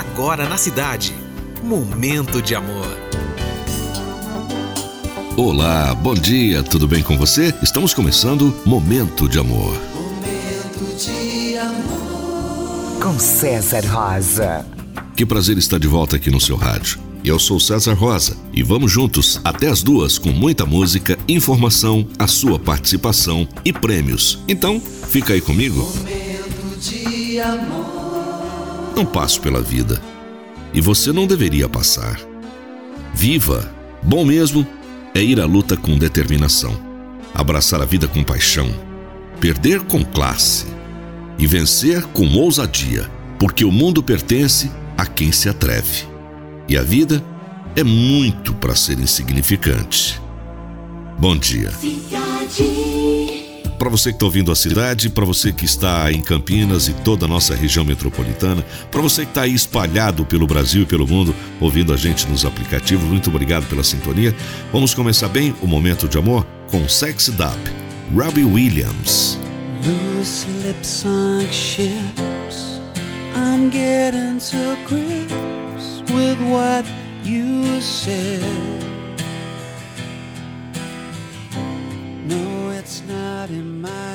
agora na cidade. Momento de amor. Olá, bom dia, tudo bem com você? Estamos começando Momento de Amor. Momento de amor. Com César Rosa. Que prazer estar de volta aqui no seu rádio. Eu sou César Rosa e vamos juntos até as duas com muita música, informação, a sua participação e prêmios. Então, fica aí comigo. Momento de amor. Não passo pela vida e você não deveria passar. Viva! Bom mesmo é ir à luta com determinação, abraçar a vida com paixão, perder com classe e vencer com ousadia, porque o mundo pertence a quem se atreve. E a vida é muito para ser insignificante. Bom dia. Para você que está ouvindo a cidade, para você que está em Campinas e toda a nossa região metropolitana, para você que está aí espalhado pelo Brasil e pelo mundo, ouvindo a gente nos aplicativos, muito obrigado pela sintonia. Vamos começar bem o momento de amor com Sexy Dub, Robbie Williams. Loose lips like ships. I'm getting to grips with what you said. No, it's not out in my